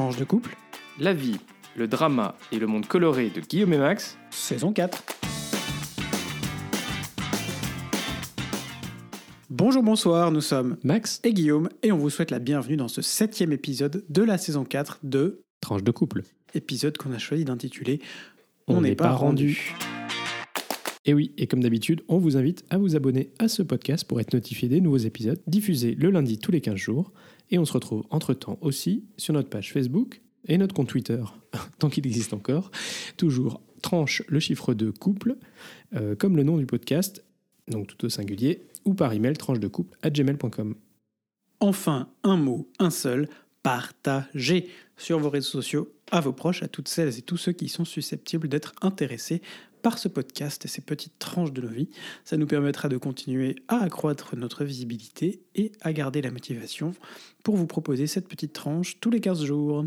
Tranche de couple, La vie, le drama et le monde coloré de Guillaume et Max. saison 4. Bonjour, bonsoir, nous sommes Max, et Guillaume et on vous souhaite la bienvenue dans ce septième épisode de la saison 4 de tranche de couple. épisode qu'on a choisi d'intituler On n'est pas pas rendu. Et oui, et comme d'habitude, on vous invite à vous abonner à ce podcast pour être notifié des nouveaux épisodes diffusés le lundi tous les 15 jours. Et on se retrouve entre-temps aussi sur notre page Facebook et notre compte Twitter, tant qu'il existe encore. Toujours tranche le chiffre de couple, euh, comme le nom du podcast, donc tout au singulier, ou par email tranche de couple à gmail.com. Enfin, un mot, un seul, partagez sur vos réseaux sociaux à vos proches, à toutes celles et tous ceux qui sont susceptibles d'être intéressés par ce podcast et ces petites tranches de nos vies. Ça nous permettra de continuer à accroître notre visibilité et à garder la motivation pour vous proposer cette petite tranche tous les 15 jours.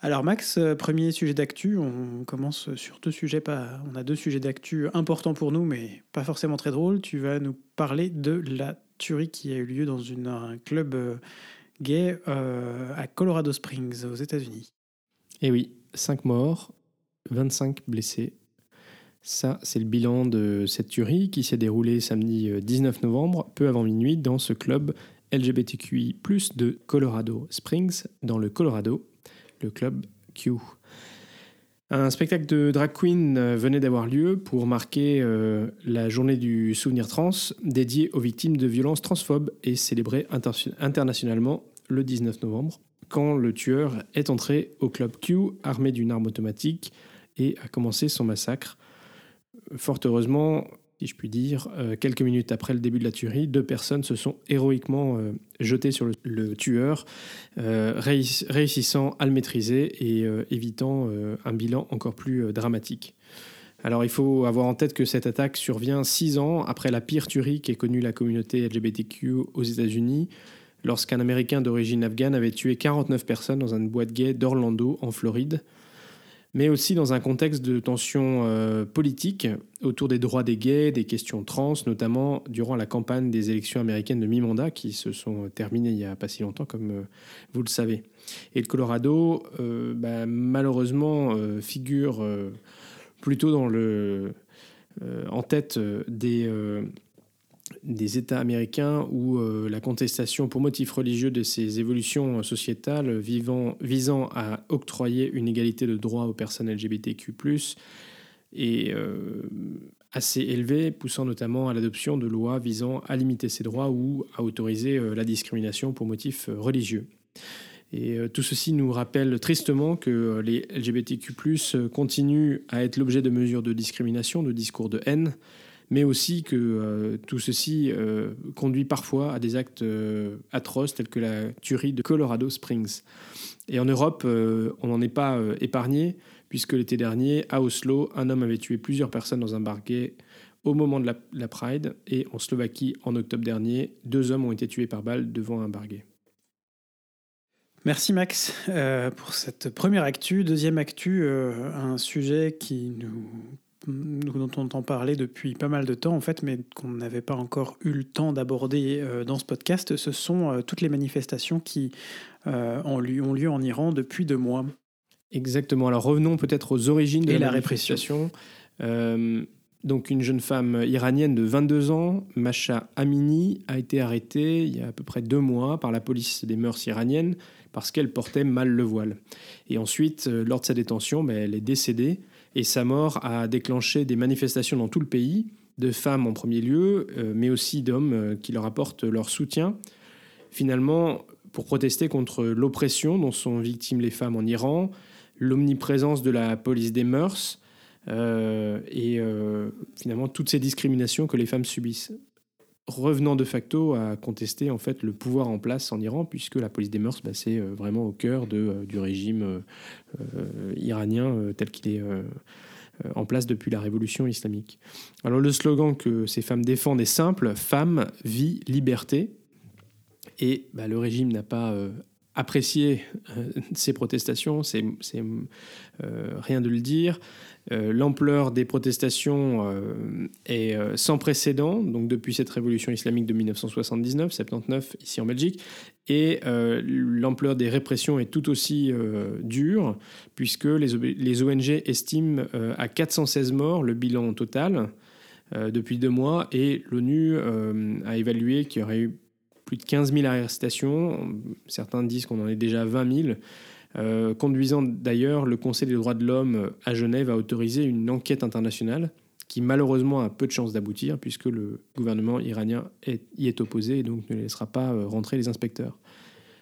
Alors Max, euh, premier sujet d'actu, on commence sur deux sujets, on a deux sujets d'actu importants pour nous, mais pas forcément très drôles. Tu vas nous parler de la tuerie qui a eu lieu dans un club euh, gay euh, à Colorado Springs, aux États-Unis. Et oui, 5 morts, 25 blessés. Ça, c'est le bilan de cette tuerie qui s'est déroulée samedi euh, 19 novembre, peu avant minuit, dans ce club LGBTQI, de Colorado Springs, dans le Colorado, le club Q. Un spectacle de drag queen euh, venait d'avoir lieu pour marquer euh, la journée du souvenir trans dédiée aux victimes de violences transphobes et célébrée inter- internationalement le 19 novembre, quand le tueur est entré au club Q armé d'une arme automatique et a commencé son massacre. Fort heureusement, si je puis dire, euh, quelques minutes après le début de la tuerie, deux personnes se sont héroïquement euh, jetées sur le, tueur, euh, réuss- réussissant à le maîtriser et évitant un bilan encore plus dramatique. Alors il faut avoir en tête que cette attaque survient six ans après la pire tuerie qu'ait connue la communauté LGBTQ aux États-Unis, lorsqu'un Américain d'origine afghane avait tué 49 personnes dans une boîte gay d'Orlando, en Floride, mais aussi dans un contexte de tension euh, politique autour des droits des gays, des questions trans, notamment durant la campagne des élections américaines de mi-mandat qui se sont terminées il n'y a pas si longtemps, comme euh, vous le savez. Et le Colorado, euh, bah, malheureusement, euh, figure plutôt dans le, en tête des, des États américains où euh, la contestation pour motifs religieux de ces évolutions sociétales visant à octroyer une égalité de droits aux personnes LGBTQ+, est euh, assez élevée, poussant notamment à l'adoption de lois visant à limiter ces droits ou à autoriser euh, la discrimination pour motifs euh, religieux. Et tout ceci nous rappelle tristement que les LGBTQ+, continuent à être l'objet de mesures de discrimination, de discours de haine, mais aussi que euh, tout ceci euh, conduit parfois à des actes euh, atroces tels que la tuerie de Colorado Springs. Et en Europe, on n'en est pas épargné, puisque l'été dernier, à Oslo, un homme avait tué plusieurs personnes dans un bar au moment de la, Pride, et en Slovaquie, en octobre dernier, deux hommes ont été tués par balle devant un bar. Merci Max pour cette première actu. Deuxième actu, un sujet qui nous- dont on entend parler depuis pas mal de temps en fait, mais qu'on n'avait pas encore eu le temps d'aborder euh, dans ce podcast. Ce sont euh, toutes les manifestations qui euh, ont, lieu, ont lieu en Iran depuis deux mois. Exactement. Alors revenons peut-être aux origines de Et la, la répression. donc une jeune femme iranienne de 22 ans, Masha Amini, a été arrêtée il y a à peu près deux mois par la police des mœurs iraniennes parce qu'elle portait mal le voile. Et ensuite, lors de sa détention, ben, elle est décédée et sa mort a déclenché des manifestations dans tout le pays, de femmes en premier lieu, euh, mais aussi d'hommes euh, qui leur apportent leur soutien. Finalement, pour protester contre l'oppression dont sont victimes les femmes en Iran, l'omniprésence de la police des mœurs euh, et finalement toutes ces discriminations que les femmes subissent. Revenant de facto à contester en fait le pouvoir en place en Iran, puisque la police des mœurs, bah, c'est euh, vraiment au cœur euh, du régime euh, iranien tel qu'il est en place depuis la révolution islamique. Alors le slogan que ces femmes défendent est simple femme, vie, liberté. Et bah, le régime n'a pas apprécié ces protestations, c'est rien de le dire. L'ampleur des protestations est sans précédent, donc depuis cette révolution islamique de 1979, 79 ici en Belgique, et l'ampleur des répressions est tout aussi dure, puisque les, ONG estiment à 416 morts le bilan total. Euh, depuis deux mois et l'ONU euh, a évalué qu'il y aurait eu plus de 15 000 arrestations. Certains disent qu'on en est déjà à 20 000. Euh, conduisant d'ailleurs le Conseil des droits de l'homme à Genève à autoriser une enquête internationale qui malheureusement a peu de chances d'aboutir puisque le gouvernement iranien y est opposé et donc ne laissera pas rentrer les inspecteurs.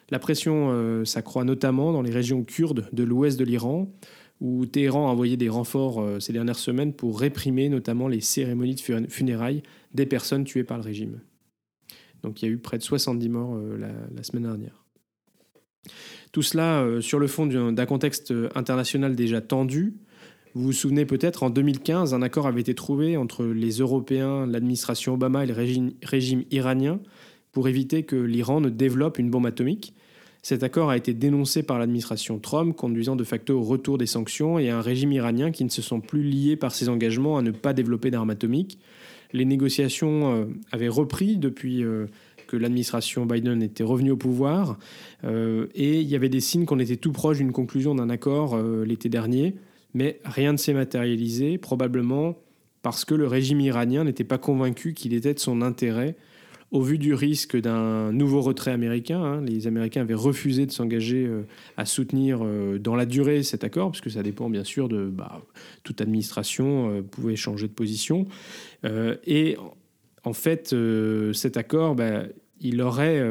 La pression s'accroît notamment dans les régions kurdes de l'ouest de l'Iran, où Téhéran a envoyé des renforts euh, ces dernières semaines pour réprimer notamment les cérémonies de funérailles des personnes tuées par le régime. Donc il y a eu près de 70 morts euh, la, semaine dernière. Tout cela euh, sur le fond d'un contexte international déjà tendu. Vous vous souvenez peut-être, en 2015, un accord avait été trouvé entre les Européens, l'administration Obama et le régime iranien pour éviter que l'Iran ne développe une bombe atomique. Cet accord a été dénoncé par l'administration Trump, conduisant de facto au retour des sanctions et à un régime iranien qui ne se sent plus lié par ses engagements à ne pas développer d'armes atomiques. Les négociations euh, avaient repris depuis euh, que l'administration Biden était revenue au pouvoir euh, et il y avait des signes qu'on était tout proche d'une conclusion d'un accord l'été dernier, mais rien ne s'est matérialisé, probablement parce que le régime iranien n'était pas convaincu qu'il était de son intérêt au vu du risque d'un nouveau retrait américain, hein, les Américains avaient refusé de s'engager euh, à soutenir euh, dans la durée cet accord, puisque ça dépend bien sûr de bah, toute administration euh, pouvait changer de position. et en fait, cet accord, bah, il aurait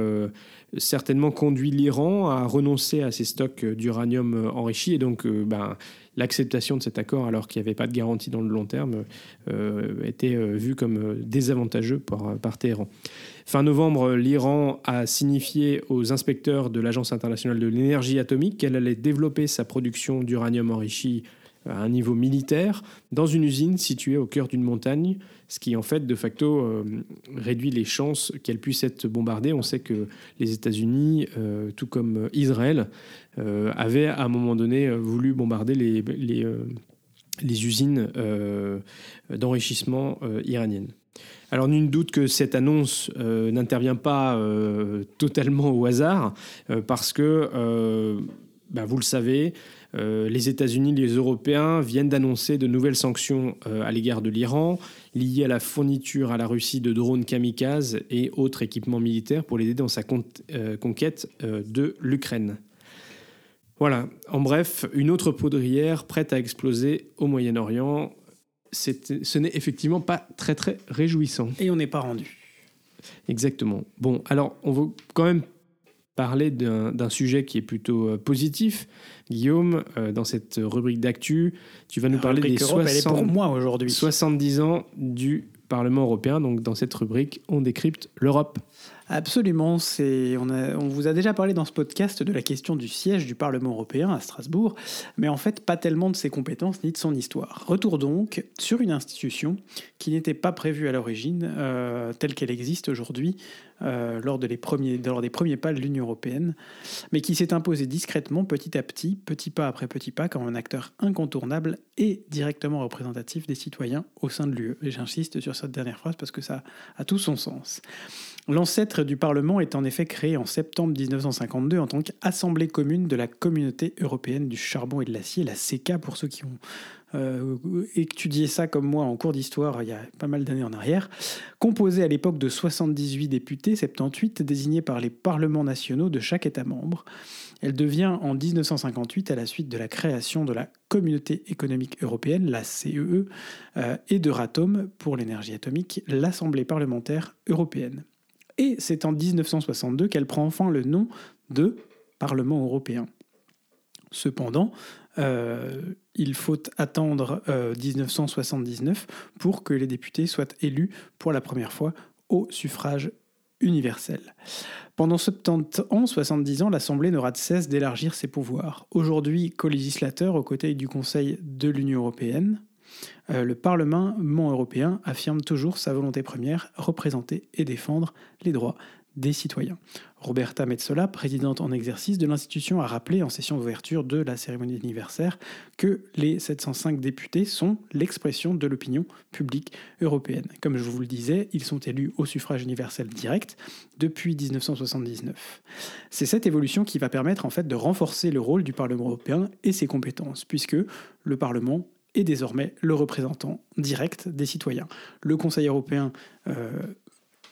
certainement conduit l'Iran à renoncer à ses stocks d'uranium enrichi, et donc bah, l'acceptation de cet accord, alors qu'il n'y avait pas de garantie dans le long terme, euh, était euh, vue comme euh, désavantageux par, par Téhéran. Fin novembre, l'Iran a signifié aux inspecteurs de l'Agence internationale de l'énergie atomique qu'elle allait développer sa production d'uranium enrichi à un niveau militaire dans une usine située au cœur d'une montagne, ce qui en fait de facto euh, réduit les chances qu'elle puisse être bombardée. On sait que les États-Unis, euh, tout comme Israël, euh, avaient à un moment donné voulu bombarder les, usines d'enrichissement iraniennes. Alors nul doute que cette annonce n'intervient pas totalement au hasard, parce que, bah, vous le savez, euh, les États-Unis, les Européens viennent d'annoncer de nouvelles sanctions euh, à l'égard de l'Iran, liées à la fourniture à la Russie de drones kamikazes et autres équipements militaires pour l'aider dans sa euh, conquête de l'Ukraine. Voilà, en bref, une autre poudrière prête à exploser au Moyen-Orient. Ce n'est effectivement pas très très réjouissant. Et on n'est pas rendu. Exactement. Bon, alors on veut quand même parler d'un sujet qui est plutôt euh, positif. Guillaume, euh, dans cette rubrique d'actu, tu vas nous parler des 60, moi 70 ans du Parlement européen. Donc dans cette rubrique, on décrypte l'Europe. Absolument. C'est, on, on, vous a déjà parlé dans ce podcast de la question du siège du Parlement européen à Strasbourg, mais en fait pas tellement de ses compétences ni de son histoire. Retour donc sur une institution qui n'était pas prévue à l'origine, euh, telle qu'elle existe aujourd'hui, euh, lors, de les premiers, lors des premiers pas de l'Union européenne, mais qui s'est imposée discrètement, petit à petit, petit pas après petit pas, comme un acteur incontournable et directement représentatif des citoyens au sein de l'UE. Et j'insiste sur cette dernière phrase parce que ça a tout son sens. L'ancêtre du Parlement est en effet créé en septembre 1952 en tant qu'Assemblée commune de la Communauté européenne du charbon et de l'acier, la CECA pour ceux qui ont euh, étudié ça comme moi en cours d'histoire il y a pas mal d'années en arrière, composée à l'époque de 78 députés, 78 désignés par les parlements nationaux de chaque État membre. Elle devient en 1958, à la suite de la création de la Communauté économique européenne, la CEE, e, euh, et de Ratom pour l'énergie atomique, l'Assemblée parlementaire européenne. Et c'est en 1962 qu'elle prend enfin le nom de Parlement européen. Cependant, euh, il faut attendre 1979 euh, pour que les députés soient élus pour la première fois au suffrage universel. Pendant 70 ans, 70 ans, l'Assemblée n'aura de cesse d'élargir ses pouvoirs. Aujourd'hui, co-législateur aux côtés du Conseil de l'Union européenne, euh, le Parlement européen affirme toujours sa volonté première, représenter et défendre les droits des citoyens. Roberta Metsola, présidente en exercice de l'institution, a rappelé en session d'ouverture de la cérémonie d'anniversaire que les 705 députés sont l'expression de l'opinion publique européenne. Comme je vous le disais, ils sont élus au suffrage universel direct depuis 1979. C'est cette évolution qui va permettre en fait de renforcer le rôle du Parlement européen et ses compétences, puisque le Parlement est désormais le représentant direct des citoyens. Le Conseil européen euh,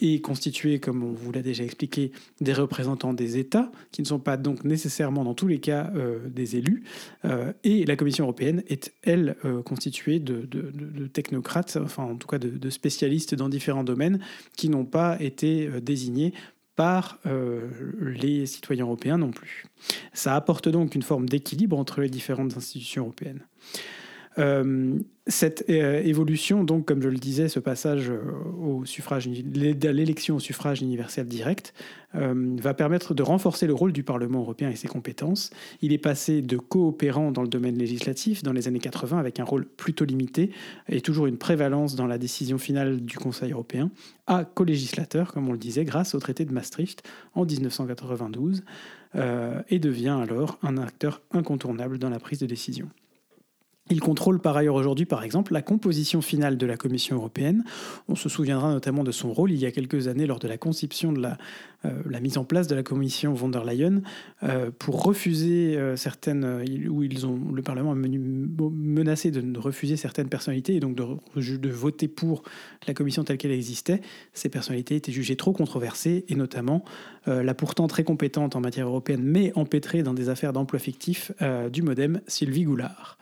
est constitué, comme on vous l'a déjà expliqué, des représentants des États, qui ne sont pas donc nécessairement dans tous les cas euh, des élus, euh, et la Commission européenne est, elle, euh, constituée de, technocrates, enfin en tout cas de, spécialistes dans différents domaines, qui n'ont pas été désignés par les citoyens européens non plus. Ça apporte donc une forme d'équilibre entre les différentes institutions européennes. Euh, cette euh, évolution, donc, comme je le disais, ce passage euh, au suffrage, l'élection au suffrage universel direct, va permettre de renforcer le rôle du Parlement européen et ses compétences. Il est passé de coopérant dans le domaine législatif dans les années 80 avec un rôle plutôt limité et toujours une prévalence dans la décision finale du Conseil européen à co-législateur, comme on le disait, grâce au traité de Maastricht en 1992, et devient alors un acteur incontournable dans la prise de décision. Il contrôle par ailleurs aujourd'hui, par exemple, la composition finale de la Commission européenne. On se souviendra notamment de son rôle il y a quelques années lors de la conception de la, euh, mise en place de la Commission von der Leyen euh, pour refuser euh, certaines, où ils ont, le Parlement a menacé de refuser certaines personnalités et donc de, de voter pour la Commission telle qu'elle existait. Ces personnalités étaient jugées trop controversées et notamment la pourtant très compétente en matière européenne mais empêtrée dans des affaires d'emploi fictif du modem Sylvie Goulard.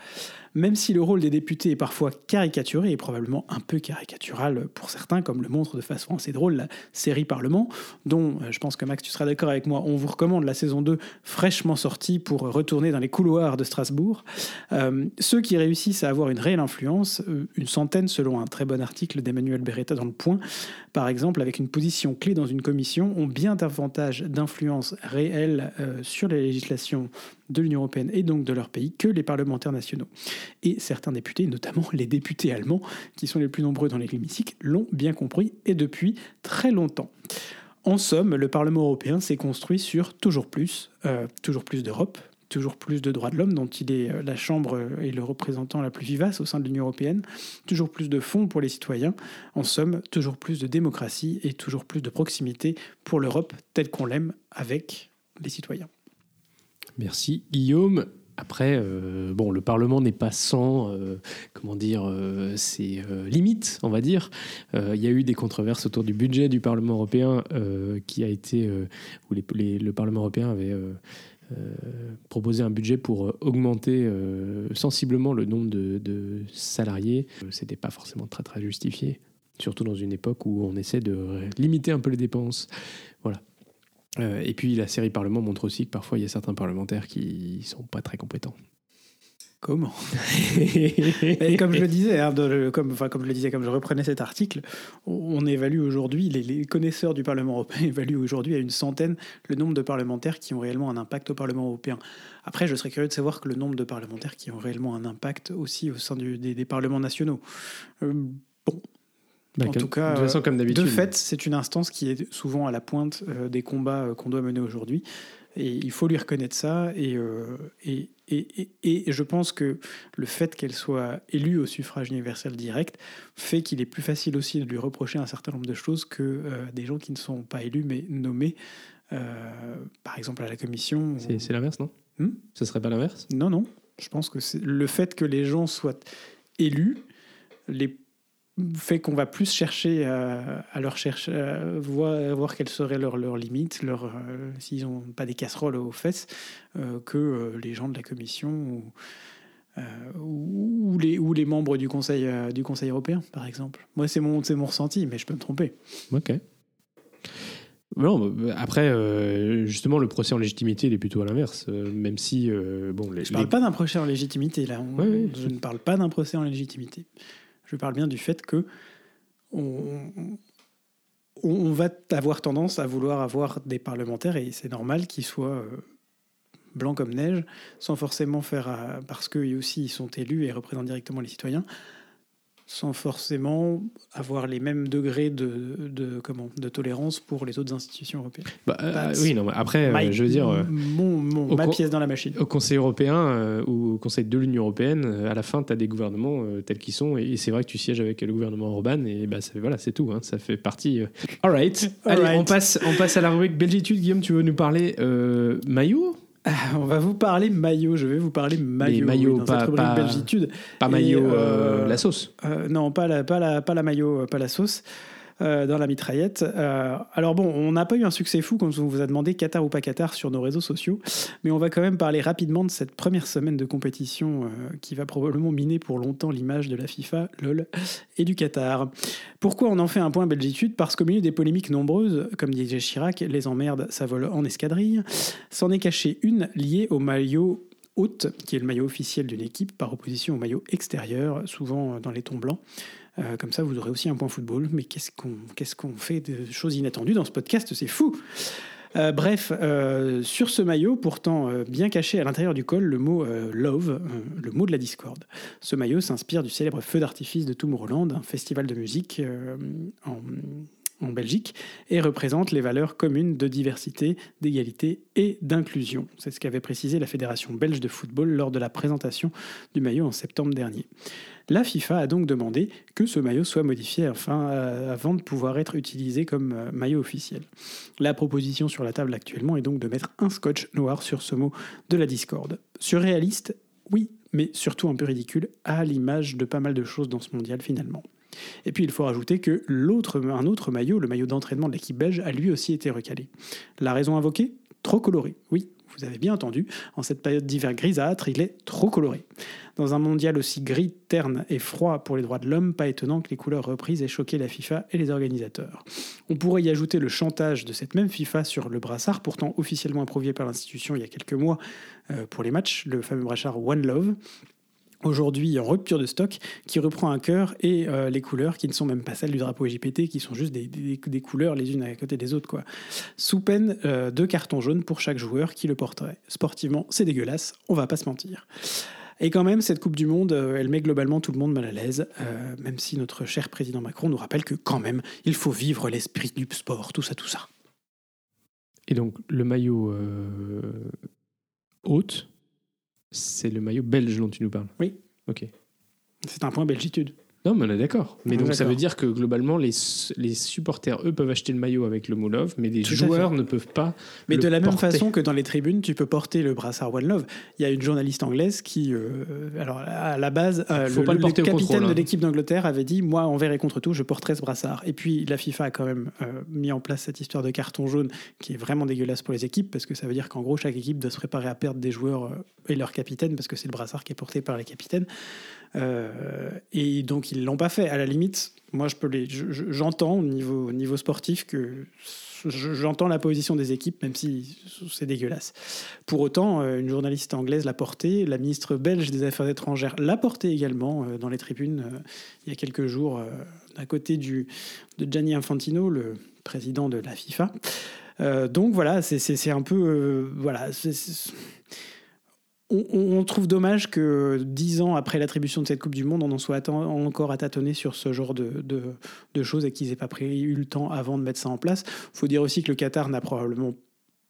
Même si le rôle des députés est parfois caricaturé et probablement un peu caricatural pour certains, comme le montre de façon assez drôle la série Parlement, dont je pense que Max, tu seras d'accord avec moi, on vous recommande la saison 2 fraîchement sortie pour retourner dans les couloirs de Strasbourg. Euh, ceux qui réussissent à avoir une réelle influence, euh, une centaine selon un très bon article d'Emmanuel Beretta dans Le Point, par exemple, avec une position clé dans une commission, ont bien davantage d'influence réelle euh, sur les législations de l'Union européenne et donc de leur pays que les parlementaires nationaux. Et certains députés, notamment les députés allemands, qui sont les plus nombreux dans les l'hémicycle, l'ont bien compris et depuis très longtemps. En somme, le Parlement européen s'est construit sur toujours plus, euh, toujours plus d'Europe, toujours plus de droits de l'homme, dont il est euh, la Chambre et le représentant la plus vivace au sein de l'Union européenne, toujours plus de fonds pour les citoyens, en somme, toujours plus de démocratie et toujours plus de proximité pour l'Europe telle qu'on l'aime avec les citoyens. Merci Guillaume. Après, euh, bon, le Parlement n'est pas sans, euh, comment dire, euh, ses limites, on va dire. Il y a eu des controverses autour du budget du Parlement européen qui a été, où le Parlement européen avait proposé un budget pour augmenter sensiblement le nombre de, de salariés. C'était pas forcément très très justifié, surtout dans une époque où on essaie de limiter un peu les dépenses. Voilà. Euh, et puis la série Parlement montre aussi que parfois il y a certains parlementaires qui sont pas très compétents. Comment et Comme je le disais, hein, comme, enfin, comme je le disais, comme je reprenais cet article, on évalue aujourd'hui, les, connaisseurs du Parlement européen évaluent aujourd'hui à une centaine le nombre de parlementaires qui ont réellement un impact au Parlement européen. Après, je serais curieux de savoir que le nombre de parlementaires qui ont réellement un impact aussi au sein des, des, parlements nationaux. Euh, bon, bah, en tout cas, de, comme de fait, c'est une instance qui est souvent à la pointe euh, des combats euh, qu'on doit mener aujourd'hui. Et il faut lui reconnaître ça. Euh, et, et, et, et, je pense que le fait qu'elle soit élue au suffrage universel direct fait qu'il est plus facile aussi de lui reprocher un certain nombre de choses que des gens qui ne sont pas élus mais nommés, par exemple à la commission. C'est l'inverse, non? Hmm? Ce serait pas l'inverse? Non, non. Je pense que le fait que les gens soient élus les fait qu'on va plus chercher à, leur chercher, à voir, voir, quelles seraient leurs, leurs limites, leur, euh, s'ils n'ont pas des casseroles aux fesses, euh, que euh, les gens de la Commission ou, ou, les, ou les membres du Conseil, du conseil européen, par exemple. Moi, c'est mon, c'est mon ressenti, mais je peux me tromper. Ok. Non, après, justement, le procès en légitimité, il est plutôt à l'inverse. même si, bon, les, je ne parle pas d'un procès en légitimité, là. je ne parle pas d'un procès en légitimité. Je parle bien du fait que on, va avoir tendance à vouloir avoir des parlementaires, et c'est normal qu'ils soient euh, blancs comme neige, sans forcément faire, parce qu'eux aussi sont élus et représentent directement les citoyens, sans forcément avoir les mêmes degrés de, de, comment, de tolérance pour les autres institutions européennes. Bah, euh, oui, non, après, euh, My- je veux dire, euh, mon, mon- au ma pièce dans la machine. au Conseil européen euh, ou au Conseil de l'Union européenne, à la fin, tu as des gouvernements euh, tels qu'ils sont, et, c'est vrai que tu sièges avec le gouvernement Orban, et bah, ça- voilà, c'est tout, hein, ça fait partie. All right. All Allez, right. On, passe, on passe à la rubrique Belgitude. Guillaume, tu veux nous parler maillot? On va vous parler maillot, je vais vous parler maillot. maillots, oui, pas- pas- Belgitude. Pas maillot, euh, euh, la sauce. Euh, non, pas la, pas, la, pas la maillot, pas la sauce. Euh, dans la mitraillette. Euh, alors bon, on n'a pas eu un succès fou quand on vous a demandé Qatar ou pas Qatar sur nos réseaux sociaux, mais on va quand même parler rapidement de cette première semaine de compétition euh, qui va probablement miner pour longtemps l'image de la FIFA, LOL, et du Qatar. Pourquoi on en fait un point Belgitude Parce qu'au milieu des polémiques nombreuses, comme disait Chirac, les emmerdes, ça vole en escadrille, s'en est caché une liée au maillot haute, qui est le maillot officiel d'une équipe, par opposition au maillot extérieur, souvent dans les tons blancs. Euh, comme ça, vous aurez aussi un point football. Mais qu'est-ce qu'on fait de choses inattendues dans ce podcast? C'est fou Euh, Bref, euh, sur ce maillot, pourtant bien caché à l'intérieur du col, le mot love, le mot de la discorde. Ce maillot s'inspire du célèbre feu d'artifice de Tomorrowland, un festival de musique en, en Belgique, et représente les valeurs communes de diversité, d'égalité et d'inclusion. C'est ce qu'avait précisé la Fédération belge de football lors de la présentation du maillot en septembre dernier. La FIFA a donc demandé que ce maillot soit modifié euh, avant de pouvoir être utilisé comme euh, maillot officiel. La proposition sur la table actuellement est donc de mettre un scotch noir sur ce mot de la discorde. Surréaliste, oui, mais surtout un peu ridicule, à l'image de pas mal de choses dans ce mondial finalement. Et puis il faut rajouter que un autre maillot, le maillot d'entraînement de l'équipe belge, a lui aussi été recalé. La raison invoquée Trop coloré. Oui, vous avez bien entendu, en cette période d'hiver grisâtre, il est trop coloré. Dans un mondial aussi gris, terne et froid pour les droits de l'homme, pas étonnant que les couleurs reprises aient choqué la FIFA et les organisateurs. On pourrait y ajouter le chantage de cette même FIFA sur le brassard, pourtant officiellement approuvé par l'institution il y a quelques mois euh, pour les matchs, le fameux brassard One Love. Aujourd'hui en rupture de stock, qui reprend un cœur et euh, les couleurs qui ne sont même pas celles du drapeau LGBT, qui sont juste des, couleurs les unes à côté des autres. Quoi. Sous peine euh, de carton jaune pour chaque joueur qui le porterait. Sportivement, c'est dégueulasse, on va pas se mentir. Et quand même, cette Coupe du Monde, euh, elle met globalement tout le monde mal à l'aise, même si notre cher président Macron nous rappelle que quand même, il faut vivre l'esprit du sport, tout ça, tout ça. Et donc, le maillot haute, c'est le maillot belge dont tu nous parles. Oui. Ok. C'est un point belgitude. Non, mais on est d'accord. Mais donc, ça veut dire que globalement, les, les supporters, eux, peuvent acheter le maillot avec le mot love, mais les Tout joueurs ne peuvent pas. Mais le de la même façon que dans les tribunes, tu peux porter le brassard One Love. Il y a une journaliste anglaise qui, euh, alors à la base, euh, Faut le, pas le le porter au capitaine contrôle, de hein. l'équipe d'Angleterre avait dit Moi, envers et contre tout, je porterai ce brassard. Et puis la FIFA a quand même euh, mis en place cette histoire de carton jaune qui est vraiment dégueulasse pour les équipes parce que ça veut dire qu'en gros, chaque équipe doit se préparer à perdre des joueurs et leur capitaine parce que c'est le brassard qui est porté par les capitaines. Euh, et donc ils l'ont pas fait. À la limite, moi je peux les, je- j'entends au niveau, au niveau sportif que je- j'entends la position des équipes, même si c'est dégueulasse. Pour autant, euh, une journaliste anglaise l'a porté, la ministre belge des Affaires étrangères l'a porté également euh, dans les tribunes il y a quelques jours, à côté du, de Gianni Infantino, le président de la FIFA. Donc voilà, c'est- un peu. voilà, on- trouve dommage que dix ans après l'attribution de cette Coupe du Monde, on en soit encore à tâtonner sur ce genre de, choses et qu'ils n'aient pas pris, eu le temps avant de mettre ça en place. Il faut dire aussi que le Qatar n'a probablement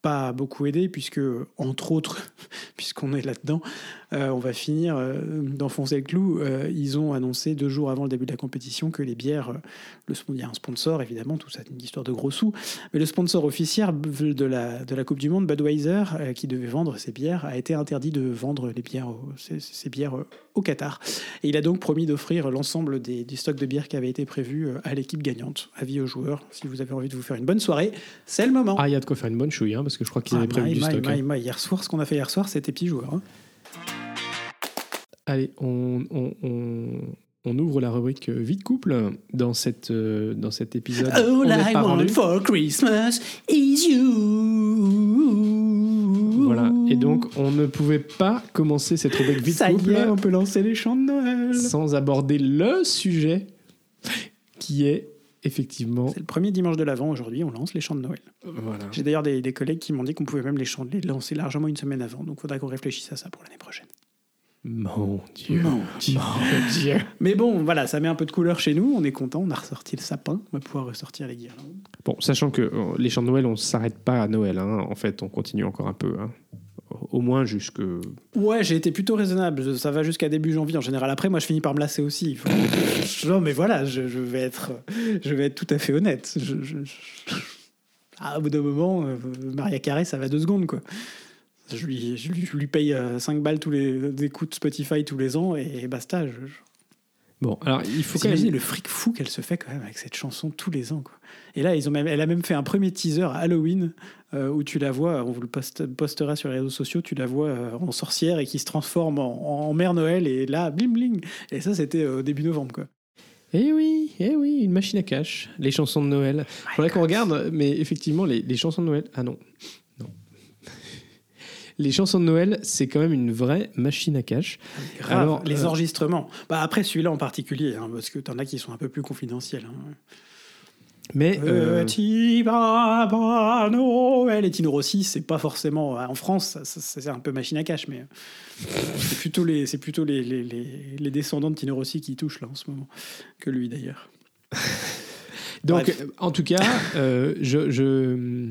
pas beaucoup aidé, puisque, entre autres, puisqu'on est là-dedans, on va finir euh, d'enfoncer le clou. Euh, ils ont annoncé deux jours avant le début de la compétition que les bières, euh, le, il y a un sponsor évidemment, tout ça c'est une histoire de gros sous, mais le sponsor officiel de la, de la Coupe du Monde, Budweiser, euh, qui devait vendre ses bières, a été interdit de vendre les bières, ces bières euh, au Qatar. Et il a donc promis d'offrir l'ensemble des, du stock de bières qui avait été prévu euh, à l'équipe gagnante. Avis aux joueurs, si vous avez envie de vous faire une bonne soirée, c'est le moment. Ah, il y a de quoi faire une bonne chouille, hein, parce que je crois qu'ils avaient Ah, prévu my, du my, stock. hein. my. Hier soir, ce qu'on a fait hier soir, c'était hein. Allez, on, on, on, on ouvre la rubrique Vie de couple dans, cette, euh, dans cet épisode. All I want rendu. for Christmas is you. Voilà, et donc on ne pouvait pas commencer cette rubrique Vie de ça y couple est, on peut lancer les chants de Noël. sans aborder le sujet qui est effectivement. C'est le premier dimanche de l'Avent aujourd'hui, on lance les chants de Noël. Voilà. J'ai d'ailleurs des, des collègues qui m'ont dit qu'on pouvait même les, chants, les lancer largement une semaine avant, donc il faudra qu'on réfléchisse à ça pour l'année prochaine. Mon Dieu. Mon Dieu. Dieu. Mais bon, voilà, ça met un peu de couleur chez nous. On est content. On a ressorti le sapin. On va pouvoir ressortir les guirlandes. Bon, sachant que euh, les chants de Noël, on s'arrête pas à Noël. hein. En fait, on continue encore un peu. hein. Au moins jusque. Ouais, j'ai été plutôt raisonnable. Ça va jusqu'à début janvier en général. Après, moi, je finis par me lasser aussi. Faut- Non, mais voilà, je, je vais être, je vais être tout à fait honnête. Je, je- je- Ah, au bout d'un moment, euh, Maria Carré, ça va deux secondes, quoi. Je lui, je lui, je lui paye 5 balles tous les de Spotify tous les ans et, basta. Je. Bon, alors il faut quand même. le fric fou qu'elle se fait quand même avec cette chanson tous les ans. Quoi. Et là, ils ont même, elle a même fait un premier teaser à Halloween euh, où tu la vois, on vous le poste- postera sur les réseaux sociaux, tu la vois euh, en sorcière et qui se transforme en, en mère Noël et là, bling bling. Et ça, c'était euh, au début novembre. Quoi. Eh oui, eh oui, une machine à cash. Les chansons de Noël. Faudrait qu'on regarde, mais effectivement, les, les chansons de Noël. Ah non. Les chansons de Noël, c'est quand même une vraie machine à cash. Grave, Alors, les euh, enregistrements. Bah, après, celui-là en particulier, hein, parce que t'en as qui sont un peu plus confidentiels. Hein. Mais euh, Petit papa Noël et Tino Rossi, c'est pas forcément en France, c'est un peu machine à cash, mais c'est plutôt les c'est plutôt les, les, les- les descendants de Tino Rossi qui touchent là en ce moment que lui d'ailleurs. donc, bref. euh, en tout cas, euh, je, je,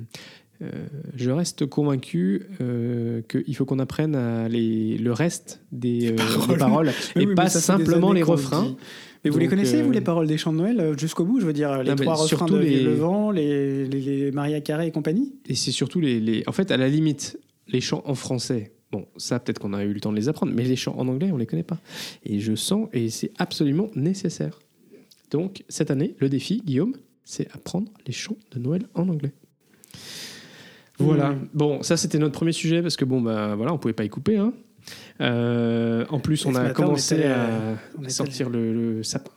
euh, je reste convaincu euh, qu'il faut qu'on apprenne à les, le reste des, euh, des paroles. et oui, pas simplement les refrains. Mais vous les connaissez, vous, les paroles des chants de Noël jusqu'au bout Je veux dire, les Non, trois refrains de les- le vent, les, les, les Maria Carré et compagnie Et c'est surtout les, les- En fait, à la limite, les chants en français. Bon, ça, peut-être qu'on a eu le temps de les apprendre, mais les chants en anglais, on les connaît pas. Et je sens, et c'est absolument nécessaire. Donc, cette année, le défi, Guillaume, c'est apprendre les chants de Noël en anglais. Voilà. Mm. Bon, ça, c'était notre premier sujet, parce que bon, bah voilà, on pouvait pas y couper. hein. Euh, en plus, on a matin, on commencé était, à euh, on sortir le, le sapin.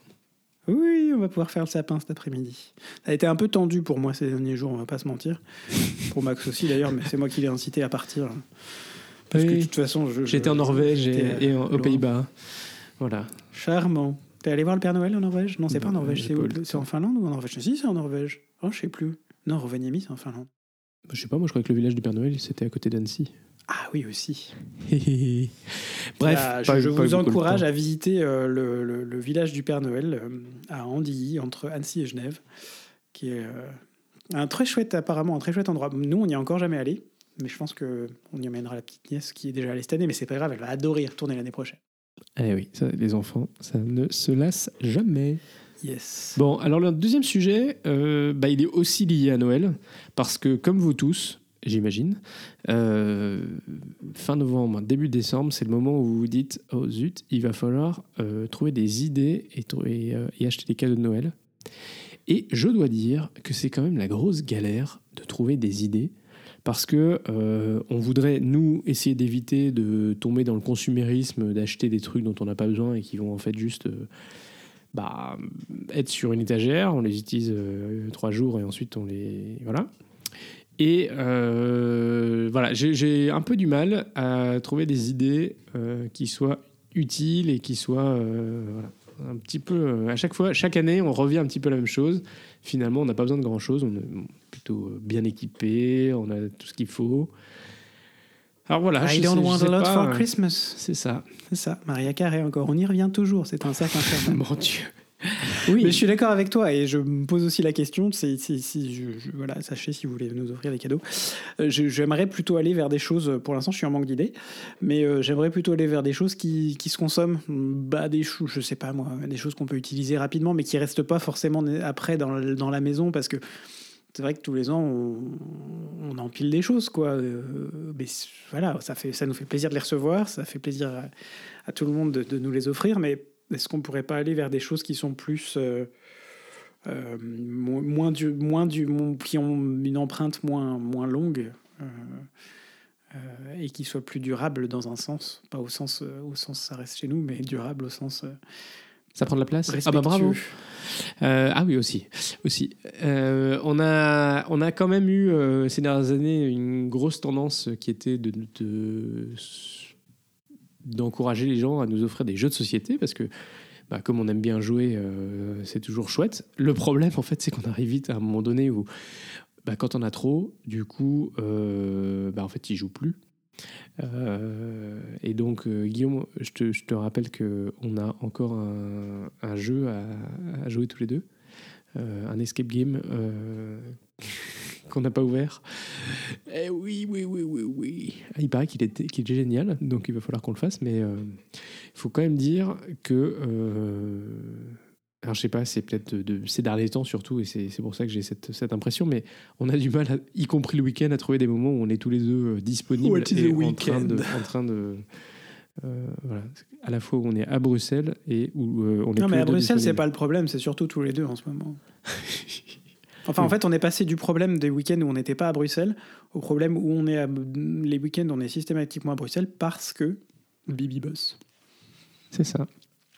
Oui, on va pouvoir faire le sapin cet après-midi. Ça a été un peu tendu pour moi ces derniers jours, on va pas se mentir. pour Max aussi d'ailleurs, mais c'est moi qui l'ai incité à partir. Parce que de toute façon. J'étais en Norvège et, j'étais, et en- aux. Pays-Bas. Voilà. Charmant. T'es allé voir le Père Noël en Norvège? Non, c'est pas en Norvège, C'est en Finlande ou en Norvège? Si, c'est en Norvège. Oh, je sais plus. Non, Rovaniemi, c'est en Finlande. Je sais pas, moi je crois que le village du Père Noël, c'était à côté d'Annecy. Ah oui, aussi. Bref, Là, je, vous encourage à visiter euh, le, le- le village du Père Noël euh, à Andilly, entre Annecy et Genève, qui est euh, un très chouette, apparemment, un très chouette endroit. Nous, on n'y est encore jamais allé, mais je pense que on y emmènera la petite nièce qui est déjà allée cette année, mais c'est pas grave, elle va adorer y retourner l'année prochaine. Eh oui, ça, les enfants, ça ne se lasse jamais. Yes. Bon, alors le deuxième sujet, euh, bah, il est aussi lié à Noël, parce que comme vous tous, j'imagine, euh, fin novembre, début décembre, c'est le moment où vous vous dites, oh zut, il va falloir euh, trouver des idées et, et, et acheter des cadeaux de Noël. Et je dois dire que c'est quand même la grosse galère de trouver des idées. Parce que on voudrait, nous, essayer d'éviter de tomber dans le consumérisme, d'acheter des trucs dont on n'a pas besoin et qui vont en fait juste bah, être sur une étagère. On les utilise euh, trois jours et ensuite on les. Voilà. Et euh, voilà, j'ai un peu du mal à trouver des idées euh, qui soient utiles et qui soient. un petit peu. à chaque fois, chaque année, on revient un petit peu à la même chose. Finalement, on n'a pas besoin de grand chose. On est plutôt bien équipé, on a tout ce qu'il faut. Alors voilà, I je don't sais- je want sais a lot pas, for euh, Christmas. C'est ça. C'est ça, Maria Carré encore. On y revient toujours, c'est un cercle infernal. Mon Dieu. Oui. Mais je suis d'accord avec toi et je me pose aussi la question, c'est si, si je, je- voilà, sachez si vous voulez nous offrir des cadeaux. Euh, j'aimerais plutôt aller vers des choses, pour l'instant je suis en manque d'idées, mais euh, j'aimerais plutôt aller vers des choses qui, qui se consomment, bah, des choses, je sais pas moi, des choses qu'on peut utiliser rapidement mais qui restent pas forcément après dans, dans la maison parce que c'est vrai que tous les ans on, empile des choses quoi. Euh, mais voilà, ça, fait, ça nous fait plaisir de les recevoir, ça fait plaisir à, tout le monde de, nous les offrir, mais est-ce qu'on pourrait pas aller vers des choses qui sont plus euh, euh, mo- moins du moins du qui ont une empreinte moins moins longue et qui soient plus durables dans un sens pas au sens au sens ça reste chez nous mais durable au sens Ça prend de la place? Ah bah bravo. Euh, ah oui aussi, aussi. Euh, on a on a quand même eu euh, ces dernières années une grosse tendance qui était de de- d'encourager les gens à nous offrir des jeux de société parce que bah, comme on aime bien jouer, c'est toujours chouette. Le problème en fait, c'est qu'on arrive vite à un moment donné où bah, quand on a trop, du coup, bah, en fait, ils jouent plus. Euh, et donc, euh, Guillaume, je te, je te rappelle qu'on a encore un, jeu à, jouer tous les deux, Euh, un escape game qu'on n'a pas ouvert. Eh oui, oui, oui, oui, oui. Ah, il paraît qu'il était, qu'il est génial, donc il va falloir qu'on le fasse, mais il faut quand même dire que. Je sais pas, c'est peut-être de, de- ces derniers temps surtout, et c'est pour ça que j'ai cette, cette impression, mais on a du mal, à- y compris le week-end, à trouver des moments où on est tous les deux euh, disponibles et en train de. En train de euh, voilà. À la fois où on est à Bruxelles et où euh, on est Non, tous mais les à deux Bruxelles, c'est pas le problème, c'est surtout tous les deux en ce moment. Enfin, en fait, on est passé du problème des week-ends où on n'était pas à Bruxelles au problème où on est à... les week-ends, on est systématiquement à Bruxelles parce que Bibi boss. C'est ça.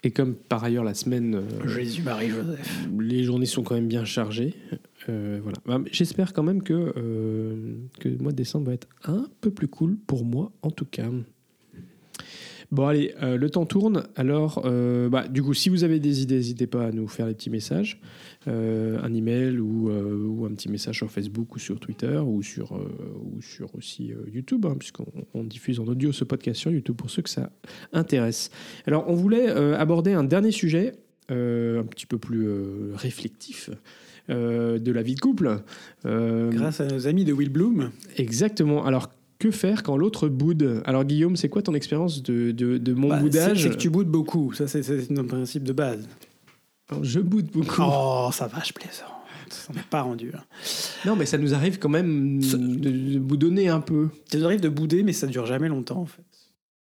Et comme par ailleurs la semaine, euh, Jésus, Marie, Joseph. les journées sont quand même bien chargées, euh, voilà. Bah, J'espère quand même que, euh, que le mois de décembre va être un peu plus cool pour moi, en tout cas. Bon, allez, euh, le temps tourne. Alors, euh, bah, du coup, si vous avez des idées, n'hésitez pas à nous faire des petits messages, euh, un email ou, ou un petit message sur Facebook ou sur Twitter ou sur, ou sur aussi YouTube, hein, puisqu'on on diffuse en audio ce podcast sur YouTube pour ceux que ça intéresse. Alors, on voulait aborder un dernier sujet, un petit peu plus réflectif. euh, de la vie de couple. Euh, Grâce à nos amis de Will Bloom. Exactement. Alors, que faire quand l'autre boude Alors, Guillaume, c'est quoi ton expérience de, de, de mon Bah, boudage c'est- que tu boudes beaucoup. Ça, c'est- notre principe de base. Alors, Je boude beaucoup. Oh, ça va, je plaisante. On n'est pas rendu. hein. Non, mais ça nous arrive quand même Ça- de, de boudonner un peu. Ça nous arrive de bouder, mais ça dure jamais longtemps, en fait.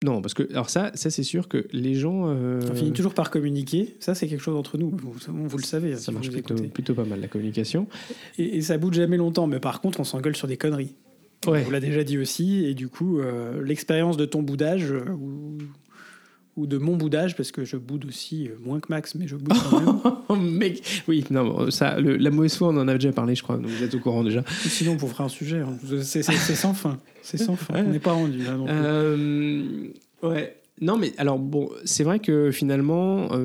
Non, parce que, alors ça, ça c'est sûr que les gens. euh, On finit toujours par communiquer. Ça, c'est quelque chose entre nous. Vous, vous le savez. hein, ça si marche plutôt pas mal, la communication. Et, et ça boude jamais longtemps. Mais par contre, on s'engueule sur des conneries. Ouais. On l'a déjà dit aussi. Et du coup, euh, l'expérience de ton boudage euh, ou, ou de mon boudage, parce que je boude aussi euh, moins que Max, mais je boude quand même. Oh, mec Oui, non, ça, le- la mauvaise foi, on en a déjà parlé, je crois, donc vous êtes au courant déjà. Sinon, on fera un sujet. hein. C'est sans fin. C'est sans fin. Ouais. On n'est pas rendu là. non plus. Euh, ouais. Non, mais alors, bon, c'est vrai que finalement, en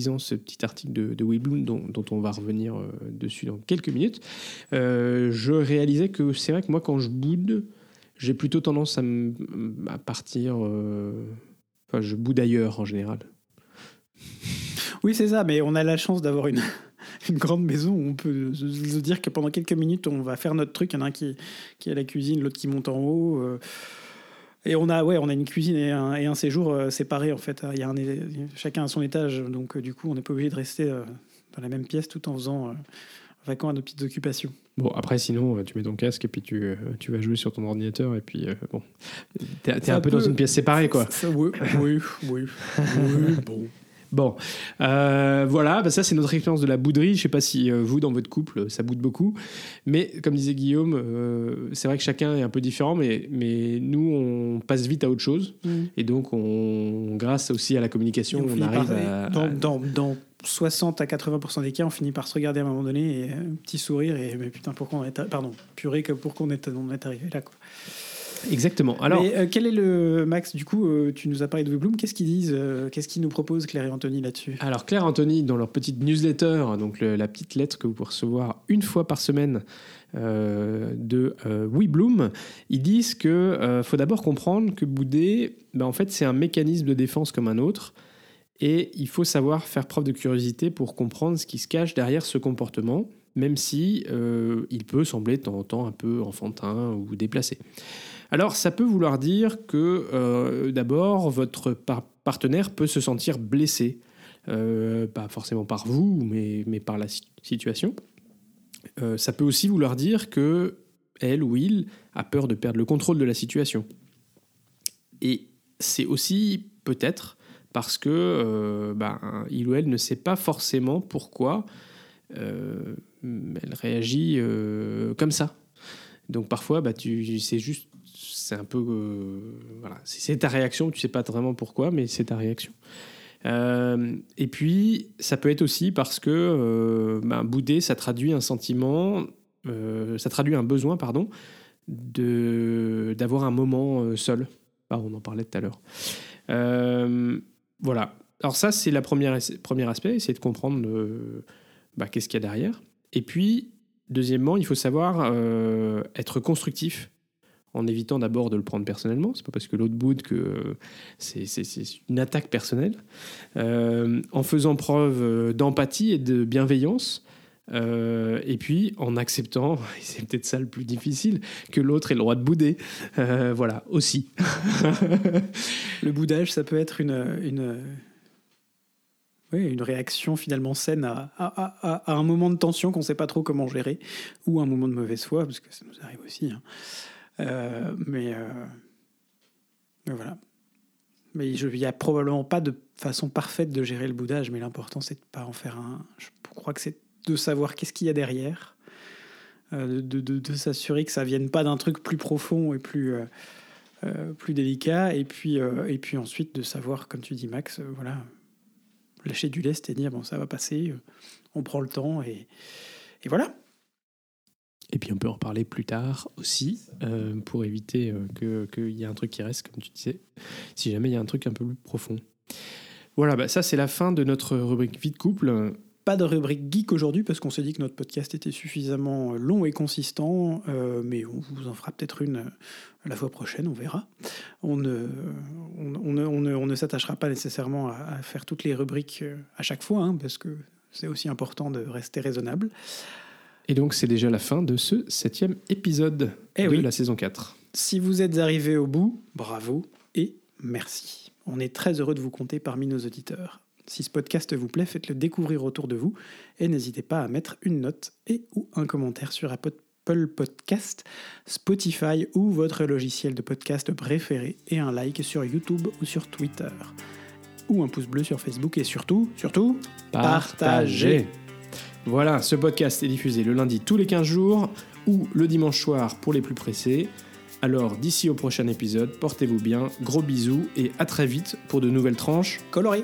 ce petit article de, de Will Bloom, dont, on va revenir euh, dessus dans quelques minutes, euh, je réalisais que c'est vrai que moi, quand je boude, j'ai plutôt tendance à, partir. euh, Enfin, je boude ailleurs en général. Oui, c'est ça, mais on a la chance d'avoir une, grande maison où on peut se, dire que pendant quelques minutes, on va faire notre truc. Il y en a un qui est à la cuisine, l'autre qui monte en haut. Et on a, ouais, on a une cuisine et un, et un séjour euh, séparés, en fait. Il y a un, chacun à son étage, donc euh, du coup, on n'est pas obligé de rester euh, dans la même pièce tout en faisant euh, vaquant à nos petites occupations. Bon, après, sinon, tu mets ton casque et puis tu, tu vas jouer sur ton ordinateur et puis, bon, t'es un peu dans une pièce séparée, quoi. Ça, oui, oui, oui. oui, bon. Bon, euh, voilà, bah ça c'est notre expérience de la bouderie. Je sais pas si euh, vous, dans votre couple, ça boude beaucoup. Mais comme disait Guillaume, euh, c'est vrai que chacun est un peu différent, mais, mais nous, on passe vite à autre chose. Et donc, on, grâce aussi à la communication, on on, finit arrive par- à... dans, dans, dans 60 à 80% des cas, on finit par se regarder à un moment donné et un petit sourire et mais putain, pourquoi on est, pardon, purée, que pourquoi on est, on est arrivé là quoi. Exactement. Alors, Mais euh, quel est le Max Du coup, euh, tu nous as parlé de Bloom. Qu'est-ce qu'ils disent euh, Qu'est-ce qu'ils nous proposent Claire et Anthony là-dessus? Alors Claire et Anthony, dans leur petite newsletter, donc le- la petite lettre que vous pouvez recevoir une fois par semaine euh, de euh, We Bloom, ils disent que euh, faut d'abord comprendre que bouder, ben, en fait, c'est un mécanisme de défense comme un autre, et il faut savoir faire preuve de curiosité pour comprendre ce qui se cache derrière ce comportement, même si euh, il peut sembler de temps en temps un peu enfantin ou déplacé. Alors, ça peut vouloir dire que euh, d'abord, votre par- partenaire peut se sentir blessé, euh, pas forcément par vous, mais, mais par la si- situation. Euh, ça peut aussi vouloir dire que elle ou il a peur de perdre le contrôle de la situation. Et c'est aussi peut-être parce que ben, il ou elle ne sait pas forcément pourquoi elle réagit comme ça. Donc parfois, bah, c'est juste, c'est un peu, euh, voilà, c'est ta réaction. Tu sais pas vraiment pourquoi, mais c'est ta réaction. Euh, et puis, ça peut être aussi parce que euh, ben, bouder, ça traduit un sentiment, euh, ça traduit un besoin, pardon, d'avoir un moment seul. Ah, on en parlait tout à l'heure. Voilà. Alors ça, c'est première premier aspect, essayer de comprendre bah, qu'est-ce qu'il y a derrière. Et puis, deuxièmement, il faut savoir être constructif en évitant d'abord de le prendre personnellement. C'est pas parce que l'autre boude que euh, c'est, une attaque personnelle. Euh, en faisant preuve euh, d'empathie et de bienveillance. Et puis en acceptant, c'est peut-être ça le plus difficile, que l'autre ait le droit de bouder. Voilà, aussi. Le boudage, ça peut être une, oui, une réaction finalement saine à un moment de tension qu'on ne sait pas trop comment gérer, ou un moment de mauvaise foi, parce que ça nous arrive aussi. hein. Euh, mais, euh, mais voilà. Mais il n'y a probablement pas de façon parfaite de gérer le boudage, mais l'important, c'est de pas en faire un. Je crois que c'est de savoir qu'est-ce qu'il y a derrière, euh, de, de- de s'assurer que ça vienne pas d'un truc plus profond et plus. plus délicat et puis et puis ensuite de savoir comme tu dis Max voilà lâcher du lest et dire bon ça va passer on prend le temps et, et voilà Et puis on peut en reparler plus tard aussi, euh, pour éviter euh, qu'il y ait un truc qui reste, comme tu disais, si jamais il y a un truc un peu plus profond. Voilà, bah ça c'est la fin de notre rubrique vie de couple. pas de rubrique geek aujourd'hui parce qu'on s'est dit que notre podcast était suffisamment long et consistant euh, mais on vous en fera peut-être une la fois prochaine on verra on ne on, ne, on ne- s'attachera pas nécessairement à, faire toutes les rubriques à chaque fois hein, parce que c'est aussi important de rester raisonnable Et donc c'est déjà la fin de ce septième épisode Eh de oui. la saison 4. Si vous êtes arrivé au bout, bravo et merci. On est très heureux de vous compter parmi nos auditeurs. Si ce podcast vous plaît, faites-le découvrir autour de vous et n'hésitez pas à mettre une note et ou un commentaire sur Apple Podcast, Spotify ou votre logiciel de podcast préféré et un like sur YouTube ou sur Twitter. Ou un pouce bleu sur Facebook et surtout, surtout, Partagez. Voilà, ce podcast est diffusé le lundi tous les 15 jours ou le dimanche soir pour les plus pressés. Alors d'ici au prochain épisode, portez-vous bien, gros bisous et à très vite pour de nouvelles tranches coloré.